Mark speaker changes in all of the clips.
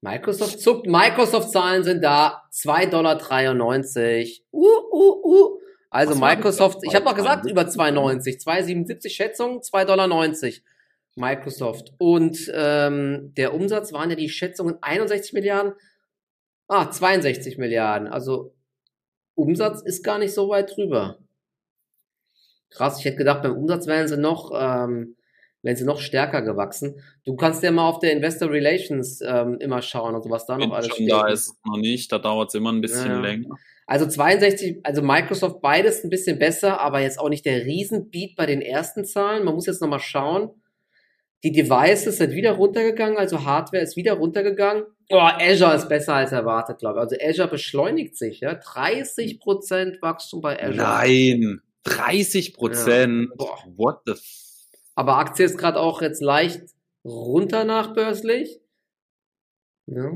Speaker 1: Microsoft zuckt. Microsoft-Zahlen sind da. 2,93 Dollar. Uh, uh, uh. Also Microsoft, ich habe noch gesagt, über 2,90. 2,77 Schätzung, 2,90 Dollar. Microsoft. Und ähm, der Umsatz waren ja die Schätzungen 61 Milliarden. Ah, 62 Milliarden. Also Umsatz ist gar nicht so weit drüber. Krass, ich hätte gedacht, beim Umsatz wären sie noch, ähm, wären sie noch stärker gewachsen. Du kannst ja mal auf der Investor Relations ähm, immer schauen, also was da noch alles
Speaker 2: steht. Da ist es noch nicht, da dauert es immer ein bisschen ja. länger.
Speaker 1: Also 62, also Microsoft beides ein bisschen besser, aber jetzt auch nicht der Riesenbeat bei den ersten Zahlen. Man muss jetzt nochmal schauen. Die Devices sind wieder runtergegangen, also Hardware ist wieder runtergegangen. Oh, Azure ist besser als erwartet, glaube ich. Also Azure beschleunigt sich, ja. 30% Wachstum bei Azure.
Speaker 2: Nein, 30%. Ja. What the
Speaker 1: Aber Aktie ist gerade auch jetzt leicht runter nachbörslich.
Speaker 2: Ja.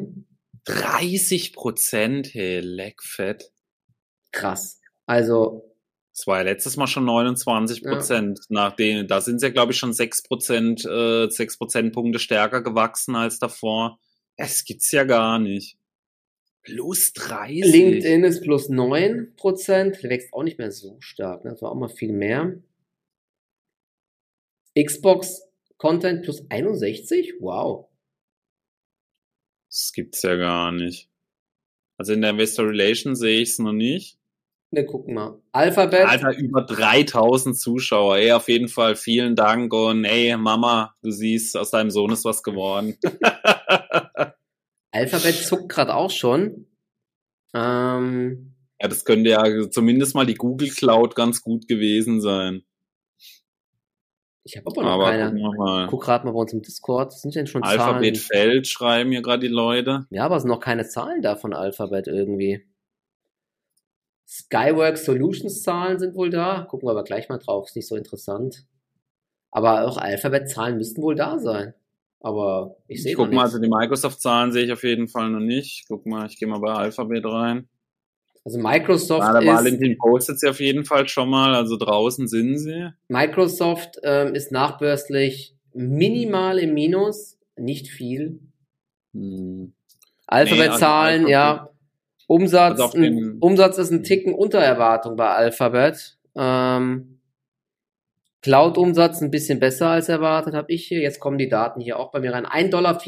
Speaker 2: 30% hey, leckfett.
Speaker 1: Krass. Also.
Speaker 2: Es war ja letztes Mal schon 29 Prozent. Ja. Nach denen, da sind sie ja, glaube ich, schon 6 Prozent, äh, 6 Prozentpunkte stärker gewachsen als davor. Es gibt's ja gar nicht. Plus 30.
Speaker 1: LinkedIn ist plus 9 Prozent. Wächst auch nicht mehr so stark. Ne? Das war auch mal viel mehr. Xbox Content plus 61? Wow.
Speaker 2: Das gibt's ja gar nicht. Also in der Investor Relation sehe ich es noch nicht.
Speaker 1: Wir gucken mal. Alphabet.
Speaker 2: Alter, über 3000 Zuschauer. Ey, auf jeden Fall vielen Dank und ey, Mama, du siehst, aus deinem Sohn ist was geworden.
Speaker 1: Alphabet zuckt gerade auch schon. Ähm,
Speaker 2: ja, das könnte ja zumindest mal die Google Cloud ganz gut gewesen sein.
Speaker 1: Ich habe aber noch aber keine. Guck gerade mal bei uns im Discord. Sind denn schon
Speaker 2: Alphabet Zahlen? Feld schreiben hier gerade die Leute.
Speaker 1: Ja, aber es sind noch keine Zahlen da von Alphabet irgendwie. Skywork Solutions Zahlen sind wohl da. Gucken wir aber gleich mal drauf, ist nicht so interessant. Aber auch Alphabet-Zahlen müssten wohl da sein. Aber ich sehe
Speaker 2: Guck mal, also die Microsoft-Zahlen sehe ich auf jeden Fall noch nicht. Guck mal, ich gehe mal bei Alphabet rein.
Speaker 1: Also Microsoft ja,
Speaker 2: da war LinkedIn postet sie auf jeden Fall schon mal, also draußen sind sie.
Speaker 1: Microsoft ähm, ist nachbörslich minimal im Minus, nicht viel. Hm. Alphabet-Zahlen, nee, also ja, Umsatz, also ein, Umsatz ist ein Ticken unter Erwartung bei Alphabet. Ähm, Cloud-Umsatz ein bisschen besser als erwartet, habe ich hier. Jetzt kommen die Daten hier auch bei mir rein. 1,64 Dollar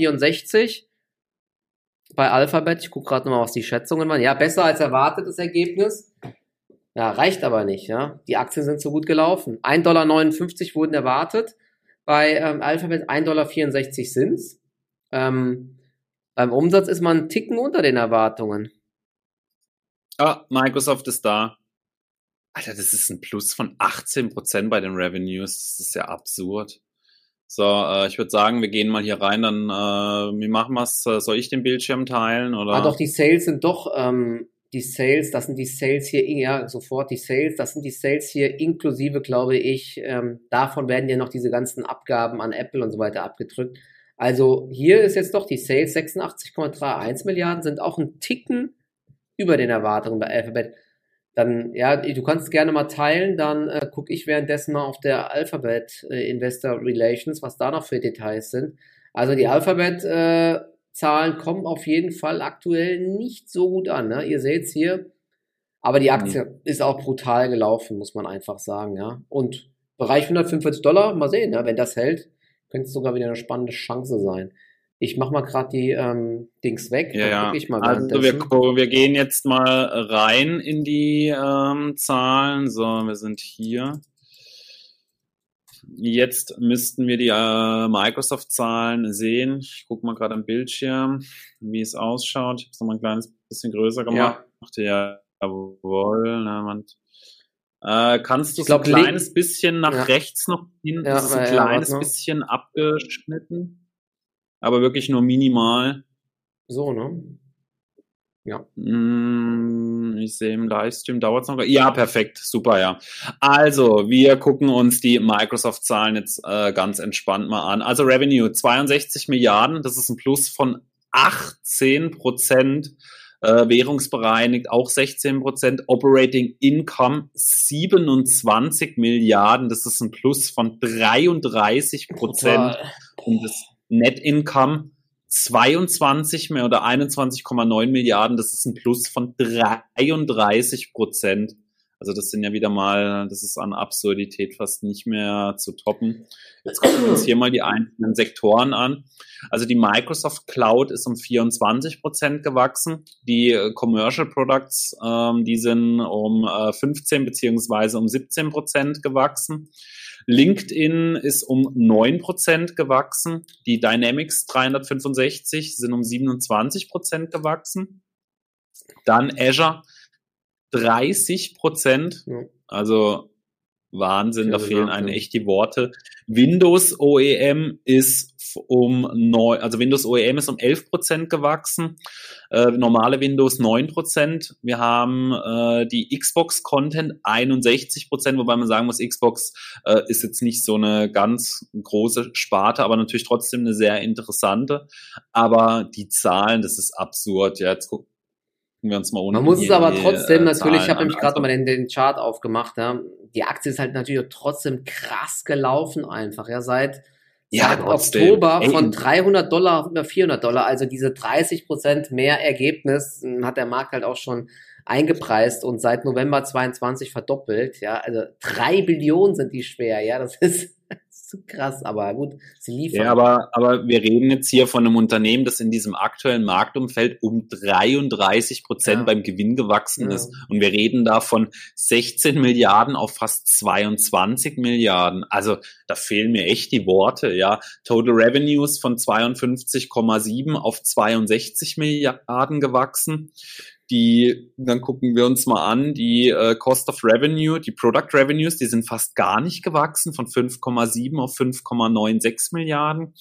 Speaker 1: bei Alphabet. Ich gucke gerade nochmal, was die Schätzungen waren. Ja, besser als erwartetes Ergebnis. Ja, reicht aber nicht. Ja, Die Aktien sind so gut gelaufen. 1,59 Dollar wurden erwartet. Bei ähm, Alphabet 1,64 Dollar sind's. Ähm, beim Umsatz ist man einen Ticken unter den Erwartungen.
Speaker 2: Ah, Microsoft ist da. Alter, das ist ein Plus von 18% bei den Revenues. Das ist ja absurd. So, äh, ich würde sagen, wir gehen mal hier rein, dann äh, wie machen wir's? Äh, soll ich den Bildschirm teilen? Oder?
Speaker 1: Ah, doch, die Sales sind doch, ähm, die Sales, das sind die Sales hier, ja, sofort die Sales, das sind die Sales hier inklusive, glaube ich, ähm, davon werden ja noch diese ganzen Abgaben an Apple und so weiter abgedrückt. Also hier ist jetzt doch die Sales 86,31 Milliarden, sind auch ein Ticken über den Erwartungen bei Alphabet. Dann, ja, du kannst gerne mal teilen, dann äh, gucke ich währenddessen mal auf der Alphabet äh, Investor Relations, was da noch für Details sind. Also die Alphabet äh, Zahlen kommen auf jeden Fall aktuell nicht so gut an. Ne? Ihr seht's hier. Aber die Aktie mhm. ist auch brutal gelaufen, muss man einfach sagen, ja. Und Bereich 145 Dollar, mal sehen, ne? wenn das hält, könnte es sogar wieder eine spannende Chance sein. Ich mach mal gerade die ähm, Dings weg.
Speaker 2: Ja, ja. also wir, wir gehen jetzt mal rein in die ähm, Zahlen. So, wir sind hier. Jetzt müssten wir die äh, Microsoft-Zahlen sehen. Ich gucke mal gerade am Bildschirm, wie es ausschaut. Ich habe es noch mal ein kleines bisschen größer gemacht. Ja, jawohl. Na, man, äh, kannst du es ein kleines bisschen nach ja. rechts noch hin? Ja, ist ein kleines ja, bisschen abgeschnitten aber wirklich nur minimal.
Speaker 1: So, ne?
Speaker 2: Ja. Mm, ich sehe im Livestream, dauert es noch. Ja, perfekt, super, ja. Also, wir gucken uns die Microsoft-Zahlen jetzt äh, ganz entspannt mal an. Also Revenue 62 Milliarden, das ist ein Plus von 18 Prozent. Äh, währungsbereinigt auch 16 Prozent. Operating Income 27 Milliarden, das ist ein Plus von 33 Prozent. Und das Net Income 22 mehr oder 21,9 Milliarden, das ist ein Plus von 33 Prozent. Also das sind ja wieder mal, das ist an Absurdität fast nicht mehr zu toppen. Jetzt gucken wir uns hier mal die einzelnen Sektoren an. Also die Microsoft Cloud ist um 24 Prozent gewachsen. Die äh, Commercial Products, ähm, die sind um äh, 15 beziehungsweise um 17 Prozent gewachsen. LinkedIn ist um 9 Prozent gewachsen. Die Dynamics 365 sind um 27 Prozent gewachsen. Dann Azure 30 Prozent. Ja. Also Wahnsinn, da fehlen einem echt die Worte. Windows OEM ist um neun, also Windows OEM ist um 11 Prozent gewachsen, äh, normale Windows 9 Prozent. Wir haben äh, die Xbox Content 61 Prozent, wobei man sagen muss, Xbox äh, ist jetzt nicht so eine ganz große Sparte, aber natürlich trotzdem eine sehr interessante. Aber die Zahlen, das ist absurd. Ja, jetzt guck, gucken wir uns mal
Speaker 1: ohne. Man muss es aber trotzdem äh, natürlich, ich habe nämlich gerade nochmal den, den Chart aufgemacht, ja. Die Aktie ist halt natürlich trotzdem krass gelaufen einfach, ja, seit, ja, seit Oktober Ey, von 300 Dollar auf über 400 Dollar, also diese 30 Prozent mehr Ergebnis hm, hat der Markt halt auch schon eingepreist und seit November 22 verdoppelt, ja, also drei Billionen sind die schwer, ja, das ist zu krass, aber gut,
Speaker 2: sie liefern. Ja, aber, aber wir reden jetzt hier von einem Unternehmen, das in diesem aktuellen Marktumfeld um 33 Prozent ja. beim Gewinn gewachsen ja. ist. Und wir reden da von 16 Milliarden auf fast 22 Milliarden. Also da fehlen mir echt die Worte, ja. Total Revenues von 52,7 auf 62 Milliarden gewachsen die, dann gucken wir uns mal an, die äh, Cost of Revenue, die Product Revenues, die sind fast gar nicht gewachsen, von 5,7 auf 5,96 Milliarden.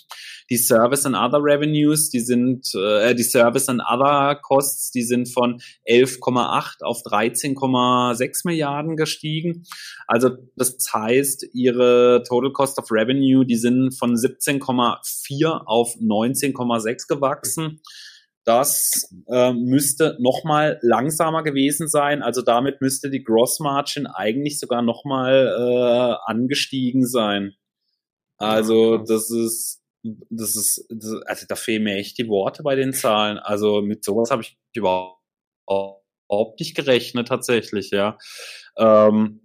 Speaker 2: Die Service and Other Revenues, die sind, äh, die Service and Other Costs, die sind von 11,8 auf 13,6 Milliarden gestiegen. Also das heißt, ihre Total Cost of Revenue, die sind von 17,4 auf 19,6 gewachsen. Das äh, müsste nochmal langsamer gewesen sein. Also damit müsste die Gross Margin eigentlich sogar nochmal äh, angestiegen sein. Also das ist, das ist, das, also da fehlen mir echt die Worte bei den Zahlen. Also mit sowas habe ich überhaupt nicht gerechnet tatsächlich, ja. Ähm,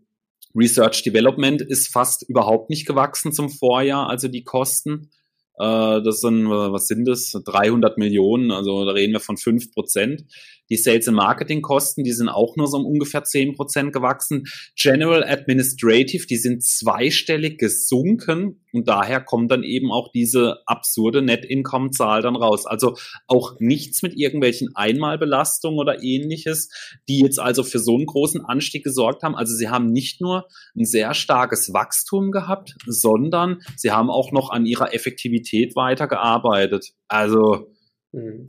Speaker 2: Research Development ist fast überhaupt nicht gewachsen zum Vorjahr, also die Kosten. Äh, das sind, was sind das? 300 Millionen, also da reden wir von 5 Prozent. Die Sales- and Marketing-Kosten, die sind auch nur so um ungefähr 10 Prozent gewachsen. General Administrative, die sind zweistellig gesunken und daher kommt dann eben auch diese absurde Net-Income-Zahl dann raus. Also auch nichts mit irgendwelchen Einmalbelastungen oder ähnliches, die jetzt also für so einen großen Anstieg gesorgt haben. Also sie haben nicht nur ein sehr starkes Wachstum gehabt, sondern sie haben auch noch an ihrer Effektivität weitergearbeitet. Also, mhm.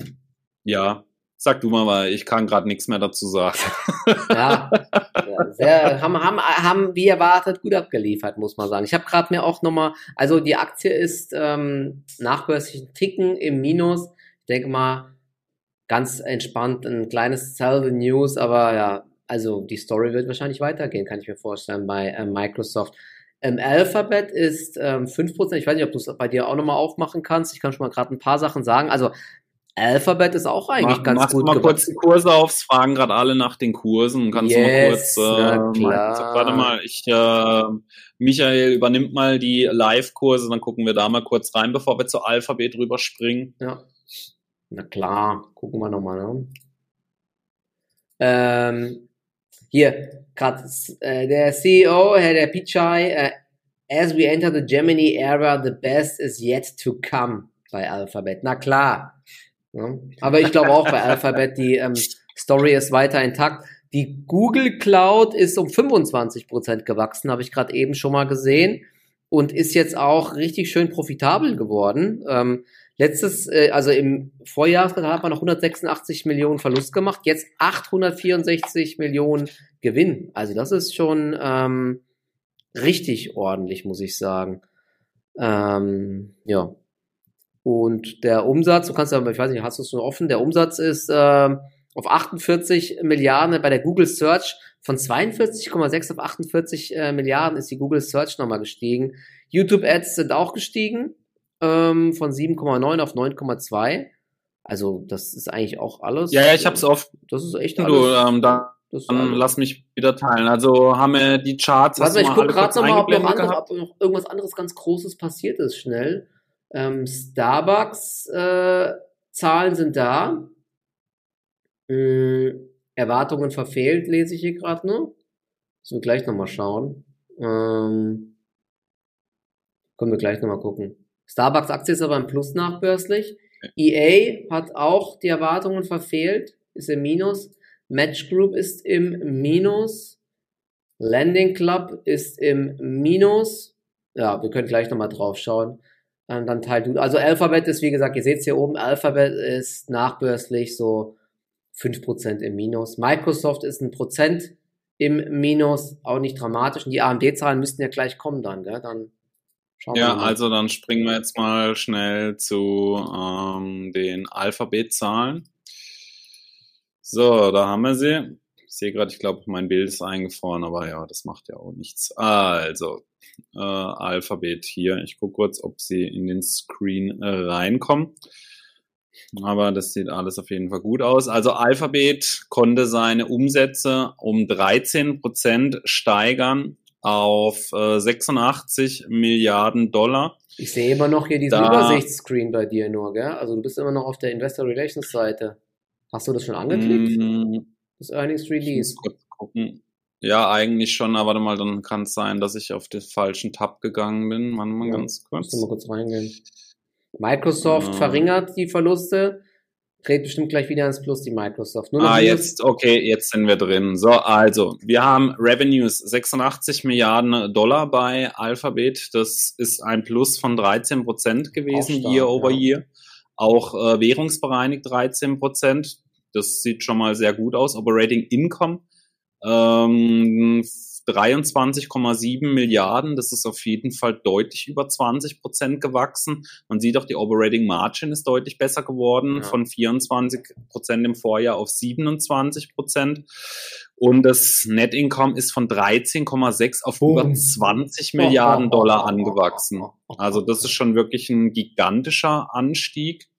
Speaker 2: ja, Sag du mal, weil ich kann gerade nichts mehr dazu sagen.
Speaker 1: Ja, sehr, haben, haben, haben wie erwartet gut abgeliefert, muss man sagen. Ich habe gerade mir auch nochmal, also die Aktie ist ähm, nachbörslich ein Ticken im Minus. Ich denke mal, ganz entspannt ein kleines Sell the News, aber ja, also die Story wird wahrscheinlich weitergehen, kann ich mir vorstellen, bei äh, Microsoft. Ähm, Alphabet ist ähm, 5%. Ich weiß nicht, ob du es bei dir auch nochmal aufmachen kannst. Ich kann schon mal gerade ein paar Sachen sagen. Also Alphabet ist auch eigentlich mach, ganz gut.
Speaker 2: Mach mal kurz die Kurse aufs, fragen gerade alle nach den Kursen. Kannst yes, du mal kurz, äh, mal, warte mal, ich, äh, Michael übernimmt mal die Live-Kurse, dann gucken wir da mal kurz rein, bevor wir zu Alphabet rüberspringen.
Speaker 1: Ja. Na klar, gucken wir nochmal, ne? Ähm, hier, gerade äh, der CEO, Herr der Pichai, äh, as we enter the Gemini era, the best is yet to come bei Alphabet. Na klar. Ja. Aber ich glaube auch bei Alphabet, die ähm, Story ist weiter intakt. Die Google Cloud ist um 25 Prozent gewachsen, habe ich gerade eben schon mal gesehen und ist jetzt auch richtig schön profitabel geworden. Ähm, letztes, äh, also im Vorjahresquartal hat man noch 186 Millionen Verlust gemacht, jetzt 864 Millionen Gewinn. Also das ist schon ähm, richtig ordentlich, muss ich sagen. Ähm, ja, und der Umsatz, du kannst ja, ich weiß nicht, hast du es nur offen, der Umsatz ist äh, auf 48 Milliarden bei der Google Search. Von 42,6 auf 48 äh, Milliarden ist die Google Search nochmal gestiegen. YouTube Ads sind auch gestiegen ähm, von 7,9 auf 9,2. Also das ist eigentlich auch alles.
Speaker 2: Ja, ja, ich habe es oft.
Speaker 1: Das ist echt
Speaker 2: alles. Du, ähm, da, dann lass mich wieder teilen. Also haben wir die Charts.
Speaker 1: Warte, ich gucke gerade nochmal, ob, noch andere, ob noch irgendwas anderes ganz Großes passiert ist, schnell. Ähm, Starbucks äh, Zahlen sind da. Äh, Erwartungen verfehlt, lese ich hier gerade nur. Müssen wir gleich nochmal schauen. Ähm, können wir gleich nochmal gucken. Starbucks-Aktie ist aber im Plus nachbörslich. EA hat auch die Erwartungen verfehlt, ist im Minus. Match Group ist im Minus. Landing Club ist im Minus. Ja, wir können gleich nochmal drauf schauen. Ähm, dann teilt du. Also Alphabet ist, wie gesagt, ihr seht es hier oben, Alphabet ist nachbörslich so 5% im Minus. Microsoft ist ein Prozent im Minus, auch nicht dramatisch. Und die AMD-Zahlen müssten ja gleich kommen dann, gell? Dann
Speaker 2: schauen ja, wir mal. also dann springen wir jetzt mal schnell zu ähm, den Alphabet-Zahlen. So, da haben wir sie. Ich sehe gerade, ich glaube, mein Bild ist eingefroren, aber ja, das macht ja auch nichts. Also, äh, Alphabet hier. Ich gucke kurz, ob sie in den Screen äh, reinkommen. Aber das sieht alles auf jeden Fall gut aus. Also Alphabet konnte seine Umsätze um 13 Prozent steigern auf äh, 86 Milliarden Dollar.
Speaker 1: Ich sehe immer noch hier diesen da, Übersichtsscreen bei dir nur, gell? Also du bist immer noch auf der Investor Relations Seite. Hast du das schon angeklickt? Das Earnings Release. kurz
Speaker 2: gucken. Ja, eigentlich schon, aber warte mal, dann kann es sein, dass ich auf den falschen Tab gegangen bin. Warte mal ja, ganz kurz.
Speaker 1: Mal kurz reingehen. Microsoft äh, verringert die Verluste, dreht bestimmt gleich wieder ins Plus die Microsoft.
Speaker 2: ah, jetzt, okay, jetzt sind wir drin. So, also, wir haben Revenues 86 Milliarden Dollar bei Alphabet. Das ist ein Plus von 13 Prozent gewesen, stark, year over ja. year. Auch äh, währungsbereinigt 13 Prozent. Das sieht schon mal sehr gut aus. Operating Income ähm, 23,7 Milliarden, das ist auf jeden Fall deutlich über 20 Prozent gewachsen. Man sieht auch, die Operating Margin ist deutlich besser geworden, ja. von 24 Prozent im Vorjahr auf 27 Prozent. Und das Net Income ist von 13,6 auf Boom. über 20 Milliarden Dollar angewachsen. Also das ist schon wirklich ein gigantischer Anstieg.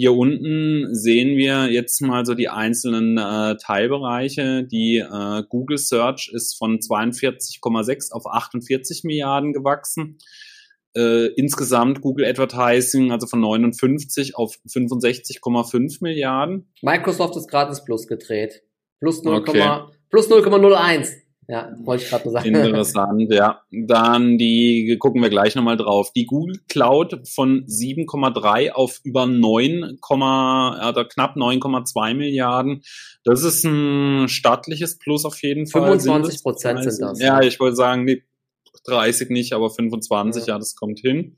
Speaker 2: Hier unten sehen wir jetzt mal so die einzelnen äh, Teilbereiche. Die äh, Google Search ist von 42,6 auf 48 Milliarden gewachsen. Äh, insgesamt Google Advertising, also von 59 auf 65,5 Milliarden.
Speaker 1: Microsoft ist gratis plus gedreht. Plus 0,01. Okay. Plus 0,01. Ja, wollte ich gerade nur sagen.
Speaker 2: Interessant, ja. Dann die, gucken wir gleich nochmal drauf. Die Google Cloud von 7,3 auf über 9, also knapp 9,2 Milliarden. Das ist ein stattliches Plus auf jeden Fall.
Speaker 1: 25 Prozent sind das.
Speaker 2: Ja, ich wollte sagen, 30 nicht, aber 25, ja, ja das kommt hin.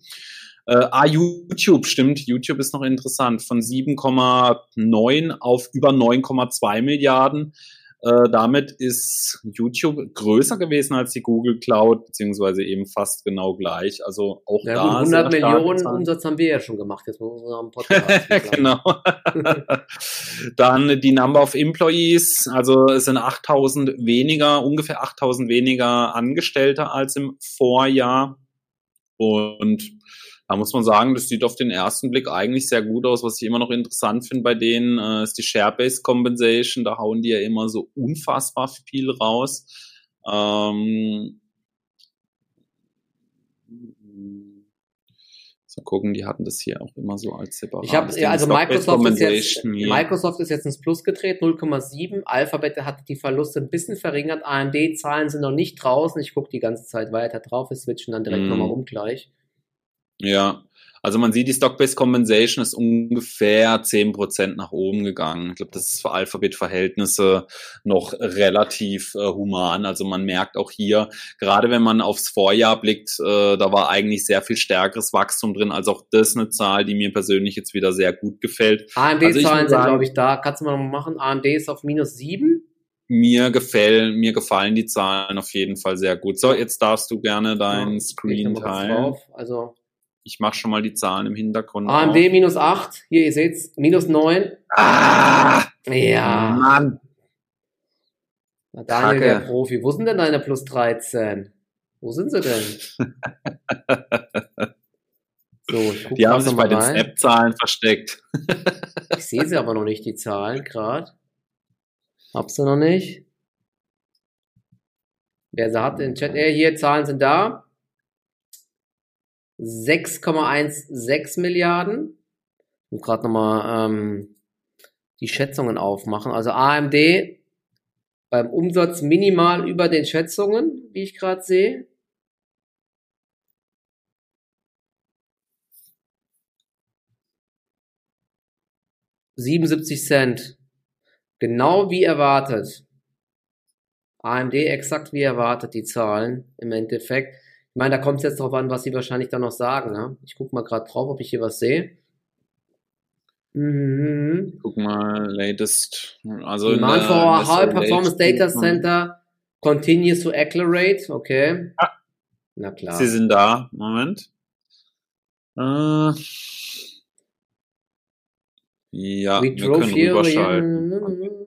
Speaker 2: Äh, ah, YouTube, stimmt. YouTube ist noch interessant. Von 7,9 auf über 9,2 Milliarden. Äh, damit ist YouTube größer gewesen als die Google Cloud, beziehungsweise eben fast genau gleich. Also auch ja, da.
Speaker 1: 100 Millionen Zahlen. Umsatz haben wir ja schon gemacht, jetzt mit unserem Podcast.
Speaker 2: genau. Dann die Number of Employees, also es sind 8000 weniger, ungefähr 8000 weniger Angestellte als im Vorjahr. Und da muss man sagen, das sieht auf den ersten Blick eigentlich sehr gut aus. Was ich immer noch interessant finde bei denen, äh, ist die Share-Based Compensation. Da hauen die ja immer so unfassbar viel raus. Ähm, so gucken, die hatten das hier auch immer so als separat.
Speaker 1: Ich habe ja, also Microsoft ist, jetzt, Microsoft ist jetzt ins Plus gedreht, 0,7. Alphabet hat die Verluste ein bisschen verringert. AMD-Zahlen sind noch nicht draußen. Ich gucke die ganze Zeit weiter drauf. Wir switchen dann direkt mm. nochmal um gleich.
Speaker 2: Ja, also man sieht, die Stock-Based Compensation ist ungefähr zehn Prozent nach oben gegangen. Ich glaube, das ist für Alphabet-Verhältnisse noch relativ äh, human. Also man merkt auch hier, gerade wenn man aufs Vorjahr blickt, äh, da war eigentlich sehr viel stärkeres Wachstum drin. Also auch das eine Zahl, die mir persönlich jetzt wieder sehr gut gefällt.
Speaker 1: AMD-Zahlen also sind, glaube ich, da. Kannst du mal machen? AMD ist auf minus sieben.
Speaker 2: Mir gefällt, mir gefallen die Zahlen auf jeden Fall sehr gut. So, jetzt darfst du gerne deinen ja, Screen teilen.
Speaker 1: Also
Speaker 2: ich mache schon mal die Zahlen im Hintergrund.
Speaker 1: AMD auf. minus 8, hier, ihr seht's, minus 9.
Speaker 2: Ah!
Speaker 1: Ja.
Speaker 2: Mann.
Speaker 1: Na, Daniel, Kacke. der Profi. Wo sind denn deine plus 13? Wo sind sie denn?
Speaker 2: So, die haben sich bei den Snap-Zahlen versteckt.
Speaker 1: ich sehe sie aber noch nicht, die Zahlen gerade. Hab's du noch nicht? Wer sagt in den Chat? Äh, hier, Zahlen sind da. 6,16 Milliarden. Ich muss gerade nochmal ähm, die Schätzungen aufmachen. Also AMD beim Umsatz minimal über den Schätzungen, wie ich gerade sehe. Siebenundsiebzig Cent. Genau wie erwartet. AMD exakt wie erwartet, die Zahlen im Endeffekt. Ich meine, da kommt es jetzt darauf an, was sie wahrscheinlich dann noch sagen. Ne? Ich gucke mal gerade drauf, ob ich hier was sehe.
Speaker 2: Mhm. Guck mal, latest. Also
Speaker 1: Demand for our High Performance Data Center continues to accelerate. Okay. Ah.
Speaker 2: Na klar. Sie sind da. Moment. Äh, ja, We wir können rüberschalten.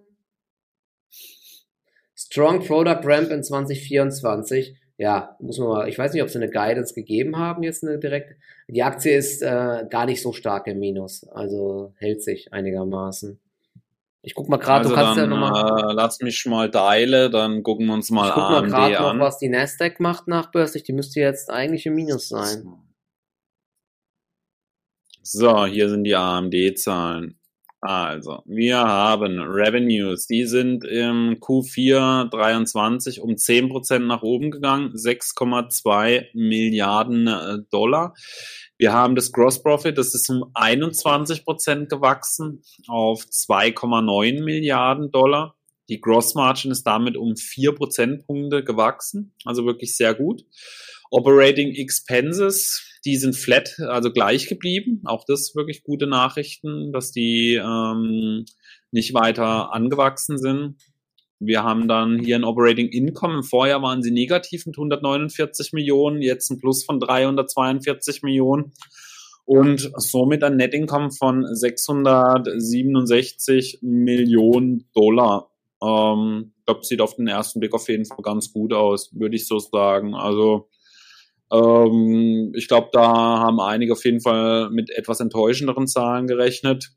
Speaker 1: Strong Product Ramp in 2024 ja, muss man mal, ich weiß nicht, ob sie eine Guidance gegeben haben, jetzt eine direkte. Die Aktie ist äh, gar nicht so stark im Minus, also hält sich einigermaßen. Ich guck mal gerade,
Speaker 2: also du kannst dann, ja nochmal. Äh, lass mich mal teile, dann gucken wir uns mal, ich guck mal gerade noch,
Speaker 1: was die Nasdaq macht nachbörslich. Die müsste jetzt eigentlich im Minus sein.
Speaker 2: So, hier sind die AMD-Zahlen. Also, wir haben Revenues, die sind im Q4 23 um 10% nach oben gegangen, 6,2 Milliarden äh, Dollar. Wir haben das Gross Profit, das ist um 21% gewachsen auf 2,9 Milliarden Dollar. Die Gross Margin ist damit um 4 Prozentpunkte gewachsen, also wirklich sehr gut. Operating Expenses, die sind flat, also gleich geblieben. Auch das wirklich gute Nachrichten, dass die ähm, nicht weiter angewachsen sind. Wir haben dann hier ein Operating Income. Vorjahr waren sie negativ mit 149 Millionen, jetzt ein Plus von 342 Millionen und somit ein Net Income von 667 Millionen Dollar. Ähm, ich glaube, sieht auf den ersten Blick auf jeden Fall ganz gut aus, würde ich so sagen. Also ähm, ich glaube, da haben einige auf jeden Fall mit etwas enttäuschenderen Zahlen gerechnet.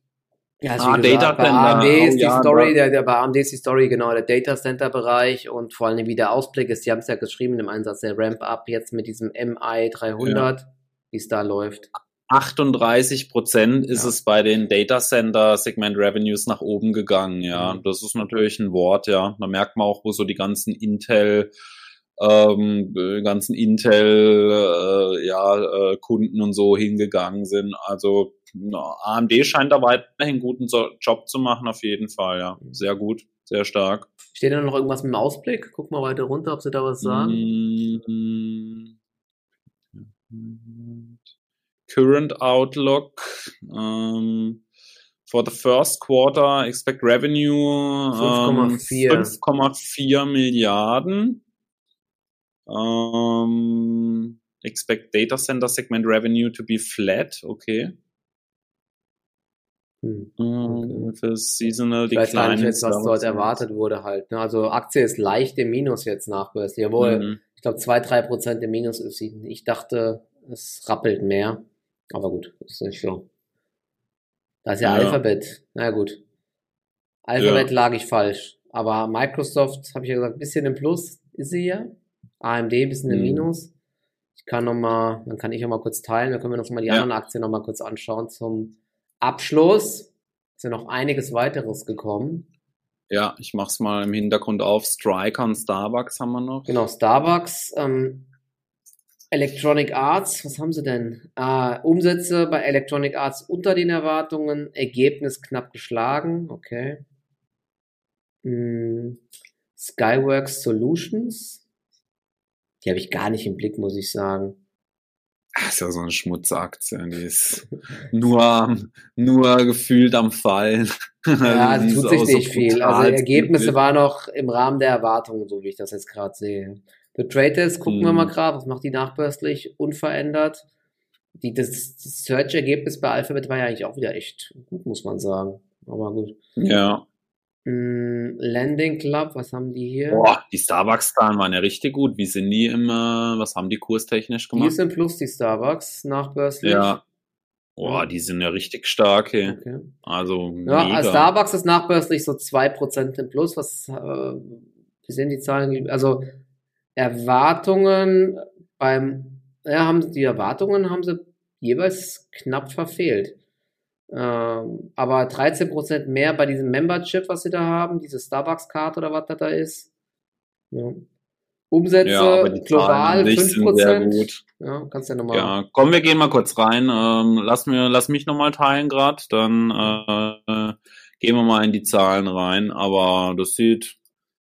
Speaker 1: Ja, also ah, Data Center. Bei AMD ist die ja, Story, der, der, bei AMD ist die Story genau der Data Center Bereich und vor allem wie der Ausblick ist. Die haben es ja geschrieben im Einsatz der Ramp Up jetzt mit diesem MI 300, ja. wie es da läuft.
Speaker 2: 38 Prozent ist ja. es bei den Data Center Segment Revenues nach oben gegangen. Ja, mhm. das ist natürlich ein Wort. Ja, da merkt man auch, wo so die ganzen Intel ähm, ganzen Intel äh, ja, äh, Kunden und so hingegangen sind. Also na, AMD scheint da weiterhin einen guten Job zu machen, auf jeden Fall, ja. Sehr gut, sehr stark.
Speaker 1: Steht da noch irgendwas mit dem Ausblick? Guck mal weiter runter, ob sie da was sagen. Mm
Speaker 2: -hmm. Current Outlook. Um, for the first quarter, expect revenue 5,4 um, Milliarden. Um, expect data center segment revenue to be flat, okay.
Speaker 1: Hm. Okay. Für seasonal ich weiß gar nicht jetzt, was dort erwartet wurde halt. Ne? Also Aktie ist leicht im Minus jetzt nachbörslich. Jawohl, mhm. ich glaube 2-3% im Minus ist sie. Ich dachte, es rappelt mehr. Aber gut, ist nicht so. Da ist ja, ja. Alphabet. Na gut. Alphabet ja. lag ich falsch. Aber Microsoft, habe ich ja gesagt, ein bisschen im Plus ist sie ja. AMD ein bisschen im mhm. Minus. Ich kann noch mal, dann kann ich auch mal kurz teilen, dann können wir uns mal die ja. anderen Aktien noch mal kurz anschauen zum Abschluss. Ist ja noch einiges weiteres gekommen.
Speaker 2: Ja, ich mach's mal im Hintergrund auf. Striker und Starbucks haben wir noch.
Speaker 1: Genau, Starbucks, ähm, Electronic Arts, was haben sie denn? Äh, Umsätze bei Electronic Arts unter den Erwartungen, Ergebnis knapp geschlagen, okay. Hm. Skyworks Solutions, die habe ich gar nicht im Blick, muss ich sagen.
Speaker 2: Das ist ja so eine Schmutzaktie, die ist nur, nur gefühlt am Fallen.
Speaker 1: Ja, es tut sich nicht so viel. Also Ergebnisse waren noch im Rahmen der Erwartungen, so wie ich das jetzt gerade sehe. Für Traders gucken hm. wir mal gerade, was macht die nachbörslich unverändert. Die, das Search-Ergebnis bei Alphabet war ja eigentlich auch wieder echt gut, muss man sagen. Aber gut.
Speaker 2: Ja.
Speaker 1: Mm, Landing Club, was haben die hier?
Speaker 2: Boah, die Starbucks-Zahlen waren ja richtig gut. Wie sind die immer, was haben die kurstechnisch gemacht?
Speaker 1: Die sind plus die Starbucks nachbörslich.
Speaker 2: Ja, Boah, die sind ja richtig stark. Hey. Okay. Also
Speaker 1: ja, mega. Starbucks ist nachbörslich so 2% im Plus. Was, äh, wie sind die Zahlen? Also Erwartungen beim, ja, haben die Erwartungen haben sie jeweils knapp verfehlt. Ähm, aber 13% mehr bei diesem Membership, was sie da haben, diese Starbucks-Card oder was das da ist. Ja. Umsätze ja, global 5%.
Speaker 2: Ja, kannst ja nochmal. Ja, komm, wir gehen mal kurz rein. Ähm, lass, mir, lass mich nochmal teilen gerade, dann äh, gehen wir mal in die Zahlen rein. Aber das sieht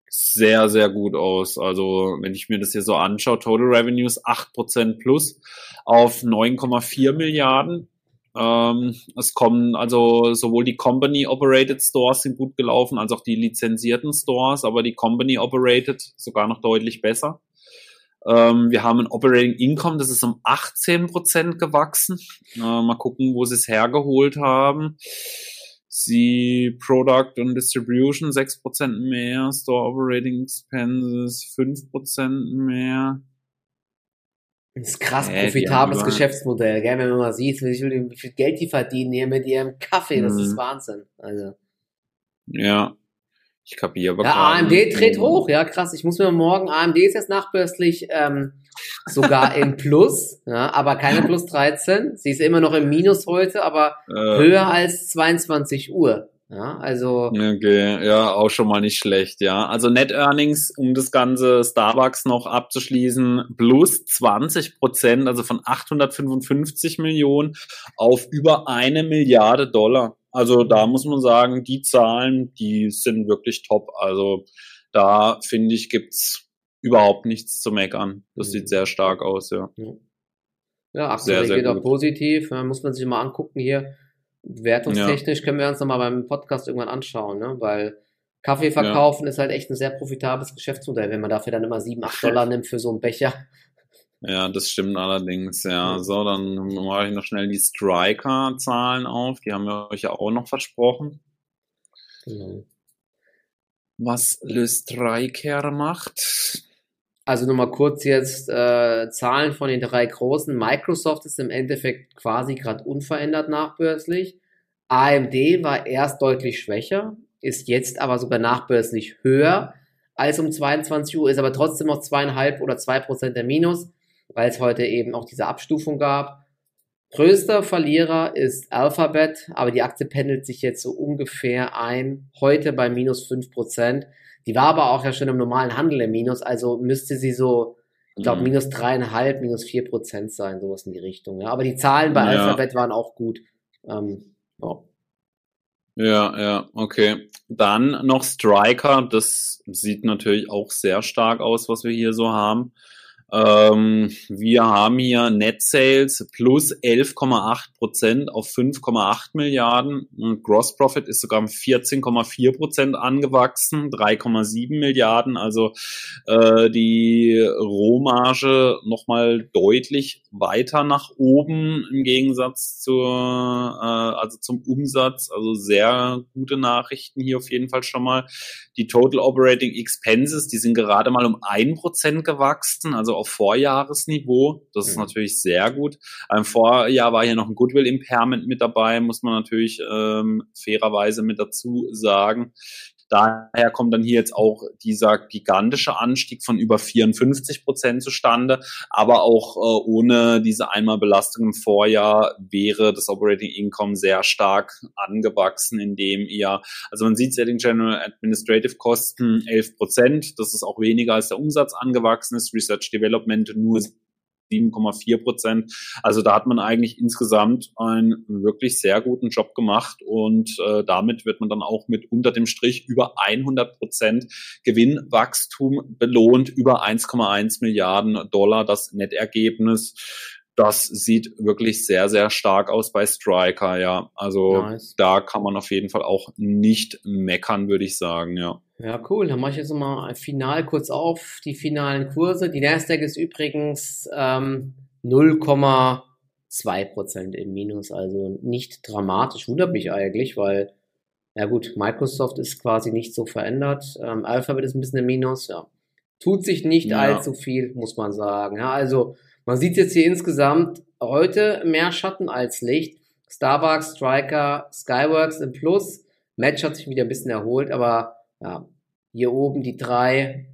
Speaker 2: sehr, sehr gut aus. Also, wenn ich mir das hier so anschaue, Total Revenues 8% plus auf 9,4 Milliarden. Ähm, es kommen also sowohl die Company-Operated Stores sind gut gelaufen, als auch die lizenzierten Stores, aber die Company-Operated sogar noch deutlich besser. Ähm, wir haben ein Operating Income, das ist um 18% gewachsen. Äh, mal gucken, wo sie es hergeholt haben. Sie Product und Distribution 6% mehr, Store Operating Expenses 5% mehr.
Speaker 1: Das ist krass äh, profitables Geschäftsmodell, gell? wenn man mal sieht, wie viel, wie viel Geld die verdienen hier mit ihrem Kaffee, das mhm. ist Wahnsinn. Also.
Speaker 2: Ja, ich kapiere
Speaker 1: aber Ja, AMD dreht hoch, ja krass. Ich muss mir morgen, AMD ist jetzt nachbörslich ähm, sogar in Plus, ja, aber keine Plus 13. Sie ist immer noch im Minus heute, aber äh. höher als 22 Uhr. Ja, also.
Speaker 2: Okay, ja, auch schon mal nicht schlecht, ja. Also Net Earnings, um das ganze Starbucks noch abzuschließen, plus 20 Prozent, also von 855 Millionen auf über eine Milliarde Dollar. Also da muss man sagen, die Zahlen, die sind wirklich top. Also da finde ich, gibt's überhaupt nichts zu meckern. Das sieht mhm. sehr stark aus, ja.
Speaker 1: Ja, sehr geht gut. auch positiv. Muss man sich mal angucken hier Wertungstechnisch ja. können wir uns nochmal beim Podcast irgendwann anschauen, ne? weil Kaffee verkaufen ja. ist halt echt ein sehr profitables Geschäftsmodell, wenn man dafür dann immer 7, 8 Dollar nimmt für so einen Becher.
Speaker 2: Ja, das stimmt allerdings, ja. So, dann mache ich noch schnell die Striker-Zahlen auf. Die haben wir euch ja auch noch versprochen. Genau. Was Le Striker macht.
Speaker 1: Also nochmal kurz jetzt äh, Zahlen von den drei großen. Microsoft ist im Endeffekt quasi gerade unverändert nachbörslich. AMD war erst deutlich schwächer, ist jetzt aber sogar nachbörslich höher als um 22 Uhr, ist aber trotzdem noch zweieinhalb oder zwei Prozent der Minus, weil es heute eben auch diese Abstufung gab. Größter Verlierer ist Alphabet, aber die Aktie pendelt sich jetzt so ungefähr ein, heute bei minus fünf Prozent. Die war aber auch ja schon im normalen Handel im Minus, also müsste sie so, ich glaube, mhm. minus dreieinhalb, minus vier Prozent sein, sowas in die Richtung. Ja. Aber die Zahlen bei ja. Alphabet waren auch gut. Ähm,
Speaker 2: ja. Ja, ja, okay. Dann noch Striker, das sieht natürlich auch sehr stark aus, was wir hier so haben. Ähm, wir haben hier Net Sales plus 11,8 Prozent auf 5,8 Milliarden. Gross Profit ist sogar um 14,4 Prozent angewachsen, 3,7 Milliarden. Also äh, die Rohmarge nochmal deutlich weiter nach oben im Gegensatz zur, äh, also zum Umsatz. Also sehr gute Nachrichten hier auf jeden Fall schon mal. Die Total Operating Expenses, die sind gerade mal um ein Prozent gewachsen. Also auf Vorjahresniveau. Das ist mhm. natürlich sehr gut. Im Vorjahr war hier noch ein Goodwill Impairment mit dabei, muss man natürlich ähm, fairerweise mit dazu sagen. Daher kommt dann hier jetzt auch dieser gigantische Anstieg von über 54 Prozent zustande. Aber auch äh, ohne diese Einmalbelastung im Vorjahr wäre das Operating Income sehr stark angewachsen, indem ihr, also man sieht Selling General Administrative Kosten 11 Prozent. Das ist auch weniger als der Umsatz angewachsen ist. Research Development nur 7,4 Prozent. Also da hat man eigentlich insgesamt einen wirklich sehr guten Job gemacht und äh, damit wird man dann auch mit unter dem Strich über 100 Prozent Gewinnwachstum belohnt, über 1,1 Milliarden Dollar das Nettergebnis. Das sieht wirklich sehr, sehr stark aus bei Striker, ja. Also nice. da kann man auf jeden Fall auch nicht meckern, würde ich sagen, ja.
Speaker 1: Ja, cool. Dann mache ich jetzt mal final kurz auf die finalen Kurse. Die Nasdaq ist übrigens ähm, 0,2 Prozent im Minus, also nicht dramatisch. Wundert mich eigentlich, weil, ja gut, Microsoft ist quasi nicht so verändert. Ähm, Alphabet ist ein bisschen im Minus, ja. Tut sich nicht ja. allzu viel, muss man sagen. Ja, also man sieht jetzt hier insgesamt heute mehr Schatten als Licht. Starbucks, Striker, Skyworks im Plus. Match hat sich wieder ein bisschen erholt, aber ja, hier oben die drei.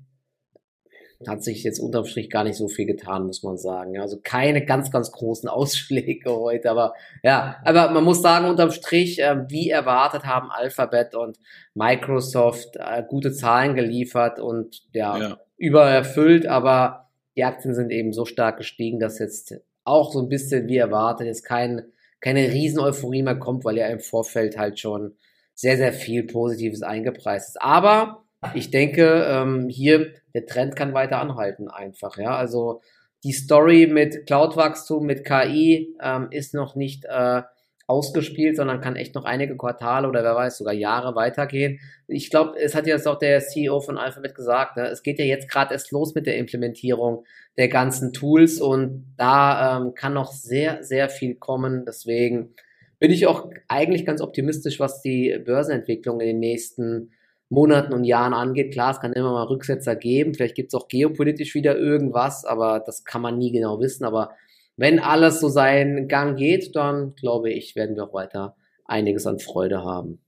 Speaker 1: Hat sich jetzt unterm Strich gar nicht so viel getan, muss man sagen. Also keine ganz, ganz großen Ausschläge heute, aber ja, aber man muss sagen, unterm Strich, äh, wie erwartet haben Alphabet und Microsoft äh, gute Zahlen geliefert und ja, ja, übererfüllt, aber die Aktien sind eben so stark gestiegen, dass jetzt auch so ein bisschen wie erwartet jetzt kein, keine Riesen-Euphorie mehr kommt, weil ja im Vorfeld halt schon sehr, sehr viel Positives eingepreist ist. Aber ich denke, ähm, hier der Trend kann weiter anhalten einfach. Ja, also die Story mit Cloud-Wachstum, mit KI ähm, ist noch nicht äh, ausgespielt, sondern kann echt noch einige Quartale oder wer weiß sogar Jahre weitergehen. Ich glaube, es hat jetzt auch der CEO von Alphabet gesagt, ne? es geht ja jetzt gerade erst los mit der Implementierung der ganzen Tools und da ähm, kann noch sehr, sehr viel kommen. Deswegen bin ich auch eigentlich ganz optimistisch, was die Börsenentwicklung in den nächsten Monaten und Jahren angeht. Klar, es kann immer mal Rücksetzer geben. Vielleicht gibt es auch geopolitisch wieder irgendwas, aber das kann man nie genau wissen. Aber wenn alles so seinen Gang geht, dann glaube ich, werden wir auch weiter einiges an Freude haben.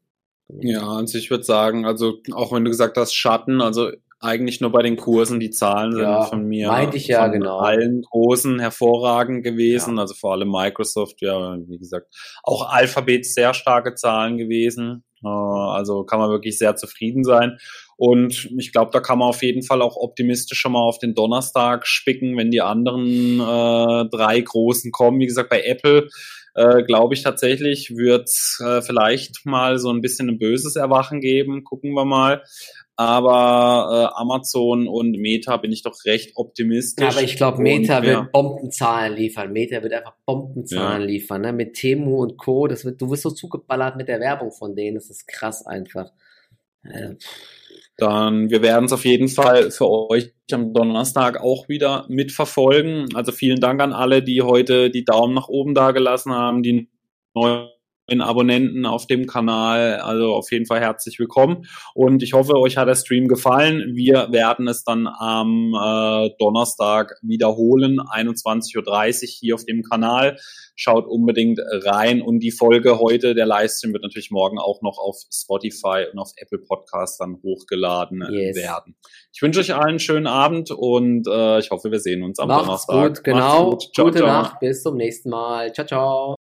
Speaker 2: Ja, also ich würde sagen, also auch wenn du gesagt hast Schatten, also eigentlich nur bei den Kursen, die Zahlen ja, sind von mir
Speaker 1: meinte ich ja, von genau.
Speaker 2: allen großen hervorragend gewesen, ja. also vor allem Microsoft, ja, wie gesagt, auch Alphabet sehr starke Zahlen gewesen. Äh, also kann man wirklich sehr zufrieden sein. Und ich glaube, da kann man auf jeden Fall auch optimistisch schon mal auf den Donnerstag spicken, wenn die anderen äh, drei großen kommen. Wie gesagt, bei Apple äh, glaube ich tatsächlich, wird äh, vielleicht mal so ein bisschen ein böses Erwachen geben. Gucken wir mal. Aber äh, Amazon und Meta bin ich doch recht optimistisch. Ja,
Speaker 1: aber ich glaube, Meta und, wird ja. Bombenzahlen liefern. Meta wird einfach Bombenzahlen ja. liefern. Ne? Mit Temu und Co. Das wird, du wirst so zugeballert mit der Werbung von denen. Das ist krass einfach.
Speaker 2: Äh, dann wir werden es auf jeden Fall für euch am Donnerstag auch wieder mitverfolgen. Also vielen Dank an alle, die heute die Daumen nach oben da gelassen haben, die neuen Abonnenten auf dem Kanal. Also auf jeden Fall herzlich willkommen. Und ich hoffe, euch hat der Stream gefallen. Wir werden es dann am äh, Donnerstag wiederholen, 21.30 Uhr hier auf dem Kanal. Schaut unbedingt rein. Und die Folge heute, der Livestream, wird natürlich morgen auch noch auf Spotify und auf Apple Podcasts dann hochgeladen yes. werden. Ich wünsche euch allen einen schönen Abend und äh, ich hoffe, wir sehen uns am
Speaker 1: Macht's
Speaker 2: Donnerstag.
Speaker 1: Gut, genau. Gut. Ciao, Gute ciao. Nacht, bis zum nächsten Mal. Ciao, ciao.